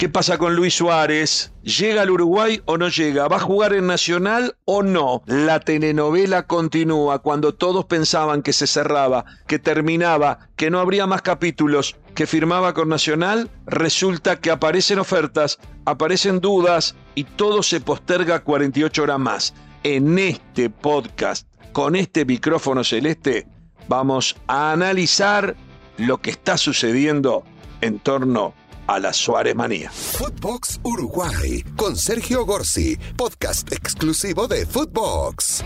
¿Qué pasa con Luis Suárez? ¿Llega al Uruguay o no llega? ¿Va a jugar en Nacional o no? La telenovela continúa cuando todos pensaban que se cerraba, que terminaba, que no habría más capítulos, que firmaba con Nacional. Resulta que aparecen ofertas, aparecen dudas y todo se posterga 48 horas más. En este podcast, con este micrófono celeste, vamos a analizar lo que está sucediendo en torno a la Suárez Manía. Footbox Uruguay con Sergio Gorsi, podcast exclusivo de Footbox.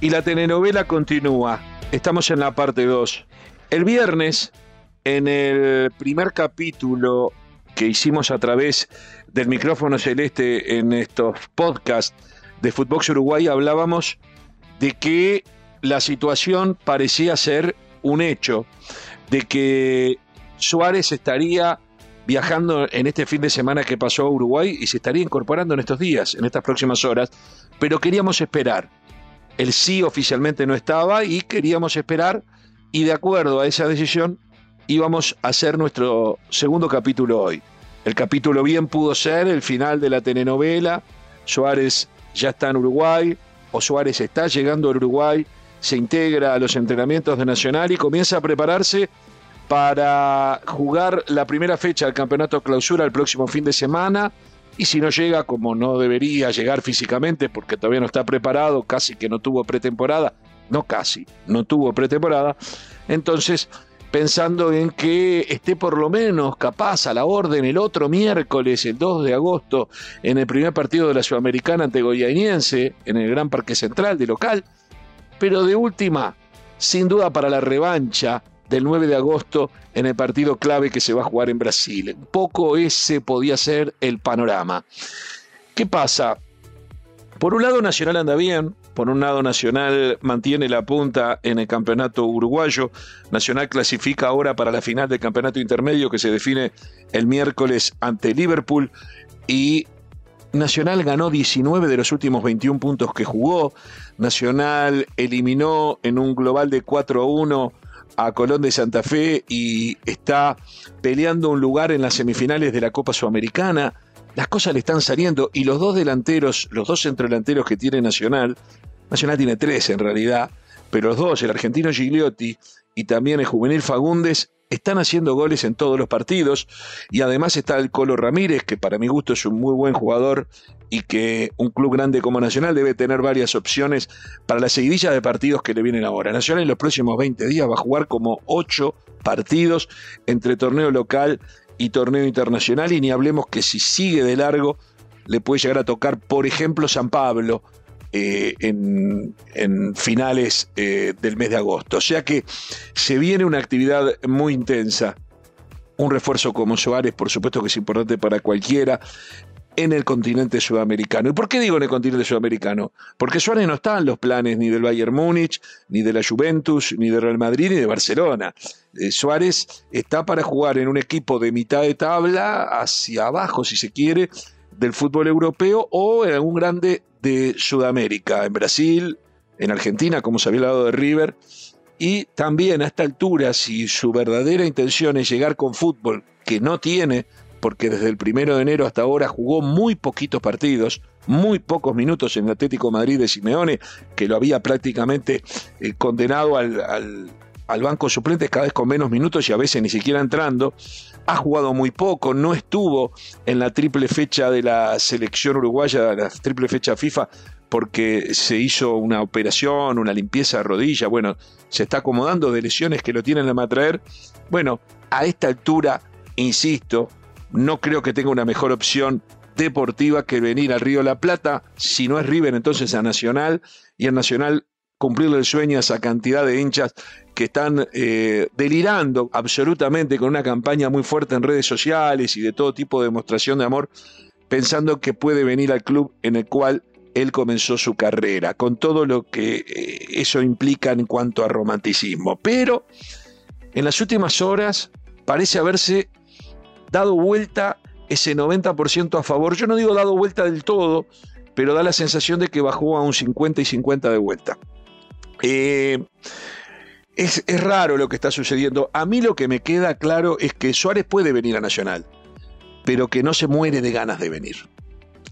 Y la telenovela continúa. Estamos en la parte 2. El viernes, en el primer capítulo que hicimos a través del micrófono celeste en estos podcasts de Footbox Uruguay, hablábamos de que la situación parecía ser un hecho, de que Suárez estaría viajando en este fin de semana que pasó a Uruguay y se estaría incorporando en estos días, en estas próximas horas, pero queríamos esperar. El sí oficialmente no estaba y queríamos esperar y de acuerdo a esa decisión íbamos a hacer nuestro segundo capítulo hoy. El capítulo bien pudo ser el final de la telenovela, Suárez ya está en Uruguay o Suárez está llegando a Uruguay, se integra a los entrenamientos de Nacional y comienza a prepararse para jugar la primera fecha del campeonato clausura el próximo fin de semana. Y si no llega, como no debería llegar físicamente, porque todavía no está preparado, casi que no tuvo pretemporada, no casi, no tuvo pretemporada, entonces pensando en que esté por lo menos capaz a la orden el otro miércoles, el 2 de agosto, en el primer partido de la Sudamericana ante Goianiense, en el Gran Parque Central de local, pero de última, sin duda para la revancha del 9 de agosto en el partido clave que se va a jugar en Brasil. Poco ese podía ser el panorama. ¿Qué pasa? Por un lado Nacional anda bien, por un lado Nacional mantiene la punta en el campeonato uruguayo, Nacional clasifica ahora para la final del campeonato intermedio que se define el miércoles ante Liverpool y Nacional ganó 19 de los últimos 21 puntos que jugó, Nacional eliminó en un global de 4 a 1 a Colón de Santa Fe y está peleando un lugar en las semifinales de la Copa Sudamericana. Las cosas le están saliendo y los dos delanteros, los dos centrodelanteros que tiene Nacional, Nacional tiene tres en realidad, pero los dos, el argentino Gigliotti y también el juvenil Fagundes, están haciendo goles en todos los partidos y además está el Colo Ramírez, que para mi gusto es un muy buen jugador y que un club grande como Nacional debe tener varias opciones para la seguidilla de partidos que le vienen ahora. Nacional en los próximos 20 días va a jugar como 8 partidos entre torneo local y torneo internacional y ni hablemos que si sigue de largo le puede llegar a tocar, por ejemplo, San Pablo, eh, en, finales eh, del mes de agosto. O sea que se viene una actividad muy intensa. Un refuerzo como Suárez, por supuesto que es importante para cualquiera en el continente sudamericano. ¿Y por qué digo en el continente sudamericano? Porque Suárez no está en los planes ni del Bayern Múnich, ni de la Juventus, ni de Real Madrid, ni de Barcelona. Eh, Suárez está para jugar en un equipo de mitad de tabla, hacia abajo si se quiere, del fútbol europeo o en algún grande de Sudamérica, en Brasil, en Argentina, como se había hablado de River, y también a esta altura, si su verdadera intención es llegar con fútbol, que no tiene, porque desde el primero de enero hasta ahora jugó muy poquitos partidos, muy pocos minutos en el Atlético Madrid de Simeone, que lo había prácticamente eh, condenado al, al banco suplente cada vez con menos minutos y a veces ni siquiera entrando ha jugado muy poco, no estuvo en la triple fecha de la selección uruguaya, la triple fecha FIFA, porque se hizo una operación, una limpieza de rodilla, bueno, se está acomodando de lesiones que lo tienen a matraer. Bueno, a esta altura, insisto, no creo que tenga una mejor opción deportiva que venir al Río la Plata, si no es River entonces a Nacional, y a Nacional cumplirle el sueño a esa cantidad de hinchas que están eh, delirando absolutamente con una campaña muy fuerte en redes sociales y de todo tipo de demostración de amor, pensando que puede venir al club en el cual él comenzó su carrera, con todo lo que eh, eso implica en cuanto a romanticismo. Pero en las últimas horas parece haberse dado vuelta ese 90% a favor. Yo no digo dado vuelta del todo, pero da la sensación de que bajó a un 50 y 50 de vuelta. Eh, es, es raro lo que está sucediendo. A mí lo que me queda claro es que Suárez puede venir a Nacional, pero que no se muere de ganas de venir.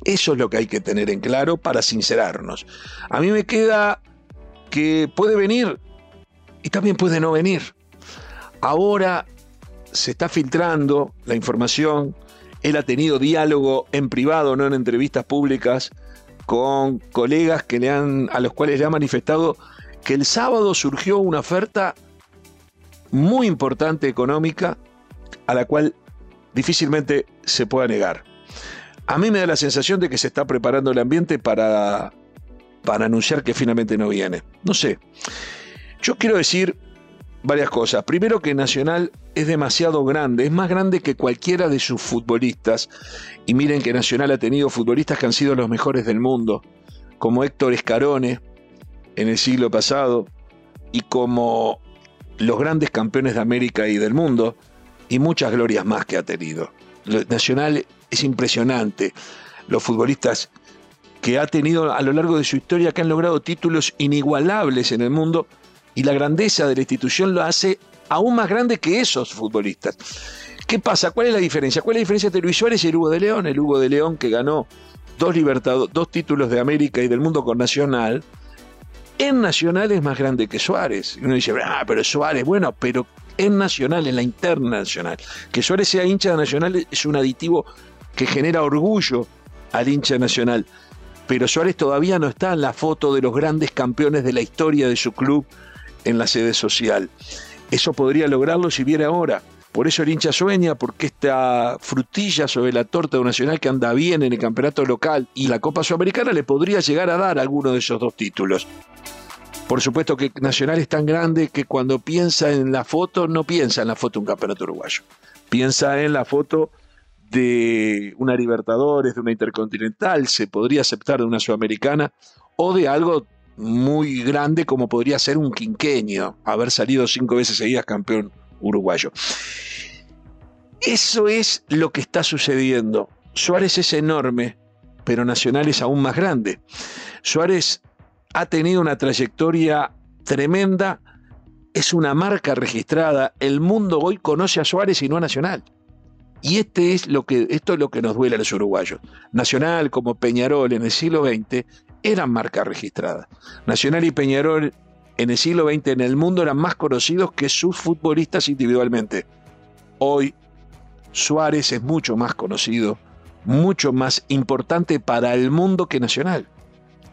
Eso es lo que hay que tener en claro para sincerarnos. A mí me queda que puede venir y también puede no venir. Ahora se está filtrando la información. Él ha tenido diálogo en privado, no en entrevistas públicas, con colegas que le han, a los cuales le ha manifestado que el sábado surgió una oferta muy importante económica a la cual difícilmente se pueda negar. A mí me da la sensación de que se está preparando el ambiente para, para anunciar que finalmente no viene. No sé. Yo quiero decir varias cosas. Primero que Nacional es demasiado grande, es más grande que cualquiera de sus futbolistas. Y miren que Nacional ha tenido futbolistas que han sido los mejores del mundo, como Héctor Escarone en el siglo pasado, y como los grandes campeones de América y del mundo, y muchas glorias más que ha tenido. Nacional es impresionante. Los futbolistas que ha tenido a lo largo de su historia, que han logrado títulos inigualables en el mundo, y la grandeza de la institución lo hace aún más grande que esos futbolistas. ¿Qué pasa? ¿Cuál es la diferencia? ¿Cuál es la diferencia entre Luis Suárez y el Hugo de León? El Hugo de León que ganó dos, dos títulos de América y del mundo con Nacional. En Nacional es más grande que Suárez. Y uno dice, ah, pero Suárez, bueno, pero en Nacional, en la internacional. Que Suárez sea hincha de Nacional es un aditivo que genera orgullo al hincha nacional. Pero Suárez todavía no está en la foto de los grandes campeones de la historia de su club en la sede social. Eso podría lograrlo si viera ahora. Por eso el hincha sueña, porque esta frutilla sobre la torta de un nacional que anda bien en el campeonato local y la Copa Sudamericana le podría llegar a dar alguno de esos dos títulos. Por supuesto que Nacional es tan grande que cuando piensa en la foto, no piensa en la foto de un campeonato uruguayo. Piensa en la foto de una Libertadores, de una Intercontinental, se podría aceptar de una Sudamericana o de algo muy grande como podría ser un quinqueño, haber salido cinco veces seguidas campeón uruguayo. Eso es lo que está sucediendo. Suárez es enorme, pero Nacional es aún más grande. Suárez ha tenido una trayectoria tremenda, es una marca registrada. El mundo hoy conoce a Suárez y no a Nacional. Y este es lo que, esto es lo que nos duele a los uruguayos. Nacional, como Peñarol en el siglo XX, eran marcas registradas. Nacional y Peñarol en el siglo XX en el mundo eran más conocidos que sus futbolistas individualmente. Hoy Suárez es mucho más conocido, mucho más importante para el mundo que Nacional.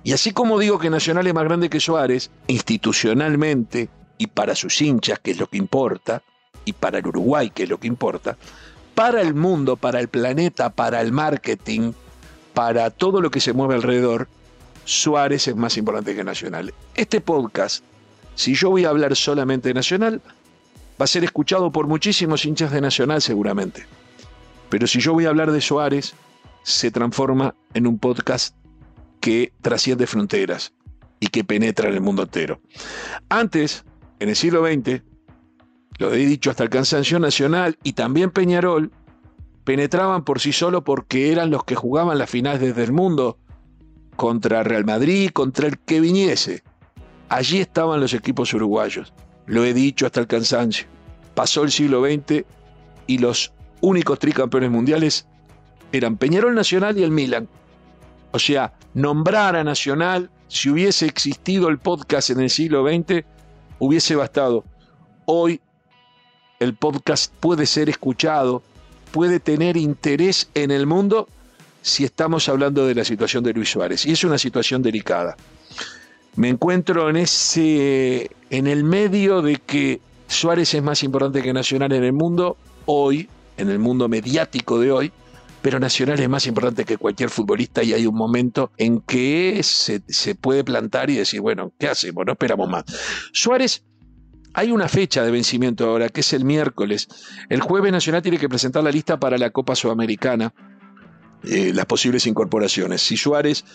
Y así como digo que Nacional es más grande que Suárez, institucionalmente y para sus hinchas, que es lo que importa, y para el Uruguay, que es lo que importa, para el mundo, para el planeta, para el marketing, para todo lo que se mueve alrededor, Suárez es más importante que Nacional. Este podcast, si yo voy a hablar solamente de Nacional, va a ser escuchado por muchísimos hinchas de Nacional seguramente. Pero si yo voy a hablar de Suárez, se transforma en un podcast que trasciende fronteras y que penetra en el mundo entero. Antes, en el siglo XX, lo he dicho hasta el cansancio nacional y también Peñarol, penetraban por sí solo porque eran los que jugaban las finales desde el mundo contra Real Madrid, contra el que viniese. Allí estaban los equipos uruguayos. Lo he dicho hasta el cansancio. Pasó el siglo XX y los únicos tricampeones mundiales eran Peñarol Nacional y el Milan. O sea, nombrar a Nacional, si hubiese existido el podcast en el siglo XX, hubiese bastado. Hoy el podcast puede ser escuchado, puede tener interés en el mundo si estamos hablando de la situación de Luis Suárez. Y es una situación delicada. Me encuentro en ese en el medio de que Suárez es más importante que Nacional en el mundo hoy, en el mundo mediático de hoy, pero Nacional es más importante que cualquier futbolista y hay un momento en que se, se puede plantar y decir, bueno, ¿qué hacemos? No esperamos más. Suárez hay una fecha de vencimiento ahora, que es el miércoles. El jueves Nacional tiene que presentar la lista para la Copa Sudamericana eh, las posibles incorporaciones. Si Suárez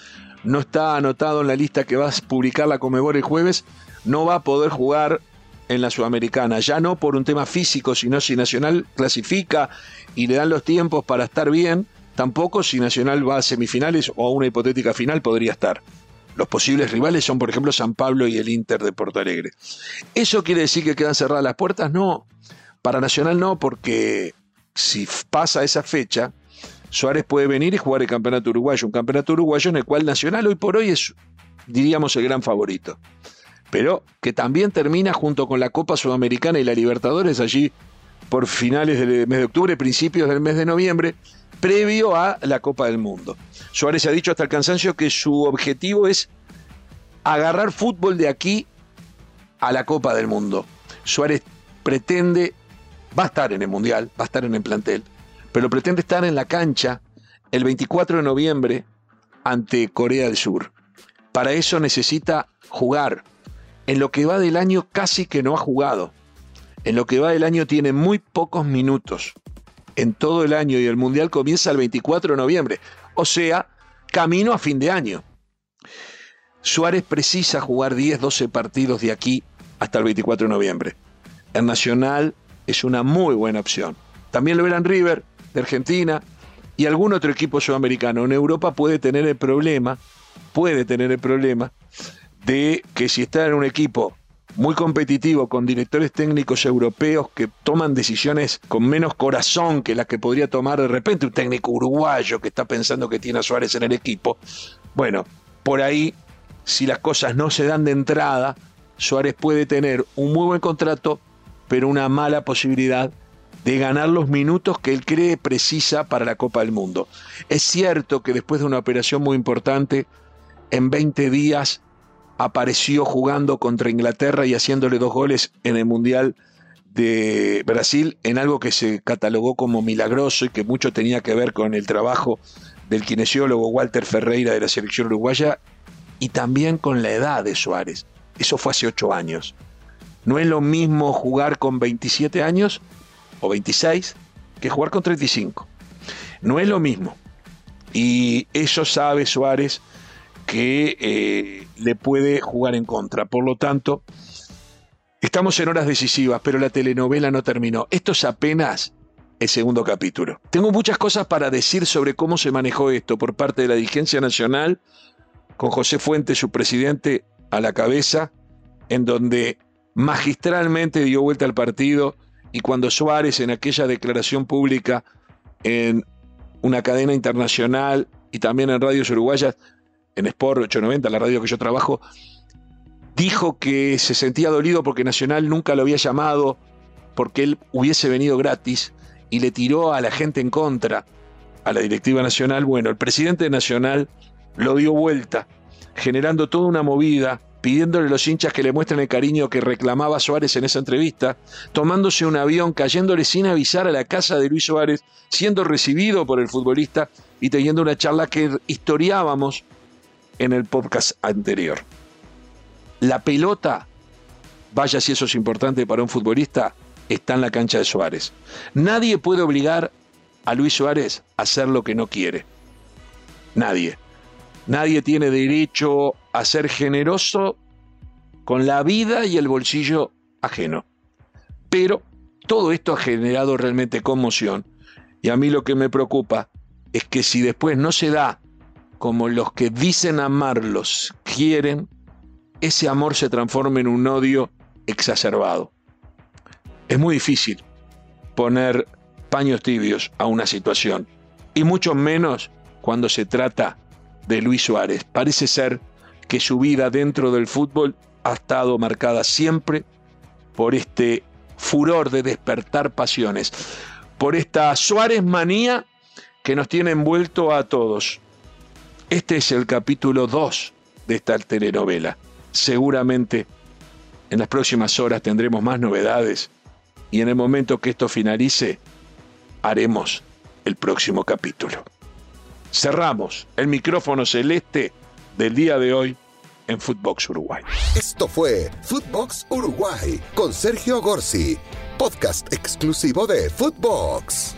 no está anotado en la lista que va a publicar la Comebol el jueves, no va a poder jugar en la Sudamericana, ya no por un tema físico, sino si Nacional clasifica y le dan los tiempos para estar bien, tampoco si Nacional va a semifinales o a una hipotética final podría estar. Los posibles rivales son, por ejemplo, San Pablo y el Inter de Porto Alegre. ¿Eso quiere decir que quedan cerradas las puertas? No. Para Nacional no, porque si pasa esa fecha, Suárez puede venir y jugar el campeonato uruguayo, un campeonato uruguayo en el cual Nacional hoy por hoy es, diríamos, el gran favorito. Pero que también termina junto con la Copa Sudamericana y la Libertadores allí por finales del mes de octubre, principios del mes de noviembre, previo a la Copa del Mundo. Suárez ha dicho hasta el cansancio que su objetivo es agarrar fútbol de aquí a la Copa del Mundo. Suárez pretende, va a estar en el Mundial, va a estar en el plantel, pero pretende estar en la cancha el 24 de noviembre ante Corea del Sur. Para eso necesita jugar. En lo que va del año casi que no ha jugado. En lo que va del año tiene muy pocos minutos. En todo el año y el Mundial comienza el 24 de noviembre. O sea, camino a fin de año. Suárez precisa jugar 10, 12 partidos de aquí hasta el 24 de noviembre. El Nacional es una muy buena opción. También lo verán River, de Argentina, y algún otro equipo sudamericano. En Europa puede tener el problema, puede tener el problema de que si está en un equipo muy competitivo con directores técnicos europeos que toman decisiones con menos corazón que las que podría tomar de repente un técnico uruguayo que está pensando que tiene a Suárez en el equipo. Bueno, por ahí, si las cosas no se dan de entrada, Suárez puede tener un muy buen contrato, pero una mala posibilidad de ganar los minutos que él cree precisa para la Copa del Mundo. Es cierto que después de una operación muy importante, en 20 días apareció jugando contra Inglaterra y haciéndole dos goles en el Mundial de Brasil, en algo que se catalogó como milagroso y que mucho tenía que ver con el trabajo del kinesiólogo Walter Ferreira de la selección uruguaya y también con la edad de Suárez. Eso fue hace ocho años. No es lo mismo jugar con 27 años o 26 que jugar con 35. No es lo mismo. Y eso sabe Suárez que eh, le puede jugar en contra. Por lo tanto, estamos en horas decisivas, pero la telenovela no terminó. Esto es apenas el segundo capítulo. Tengo muchas cosas para decir sobre cómo se manejó esto por parte de la dirigencia nacional, con José Fuentes, su presidente, a la cabeza, en donde magistralmente dio vuelta al partido y cuando Suárez en aquella declaración pública en una cadena internacional y también en radios uruguayas en Sport 890, la radio que yo trabajo, dijo que se sentía dolido porque Nacional nunca lo había llamado, porque él hubiese venido gratis y le tiró a la gente en contra, a la directiva nacional. Bueno, el presidente Nacional lo dio vuelta, generando toda una movida, pidiéndole a los hinchas que le muestren el cariño que reclamaba Suárez en esa entrevista, tomándose un avión, cayéndole sin avisar a la casa de Luis Suárez, siendo recibido por el futbolista y teniendo una charla que historiábamos en el podcast anterior. La pelota, vaya si eso es importante para un futbolista, está en la cancha de Suárez. Nadie puede obligar a Luis Suárez a hacer lo que no quiere. Nadie. Nadie tiene derecho a ser generoso con la vida y el bolsillo ajeno. Pero todo esto ha generado realmente conmoción y a mí lo que me preocupa es que si después no se da como los que dicen amarlos quieren, ese amor se transforma en un odio exacerbado. Es muy difícil poner paños tibios a una situación, y mucho menos cuando se trata de Luis Suárez. Parece ser que su vida dentro del fútbol ha estado marcada siempre por este furor de despertar pasiones, por esta Suárez manía que nos tiene envuelto a todos. Este es el capítulo 2 de esta telenovela. Seguramente en las próximas horas tendremos más novedades y en el momento que esto finalice haremos el próximo capítulo. Cerramos el micrófono celeste del día de hoy en Footbox Uruguay. Esto fue Footbox Uruguay con Sergio Gorsi, podcast exclusivo de Footbox.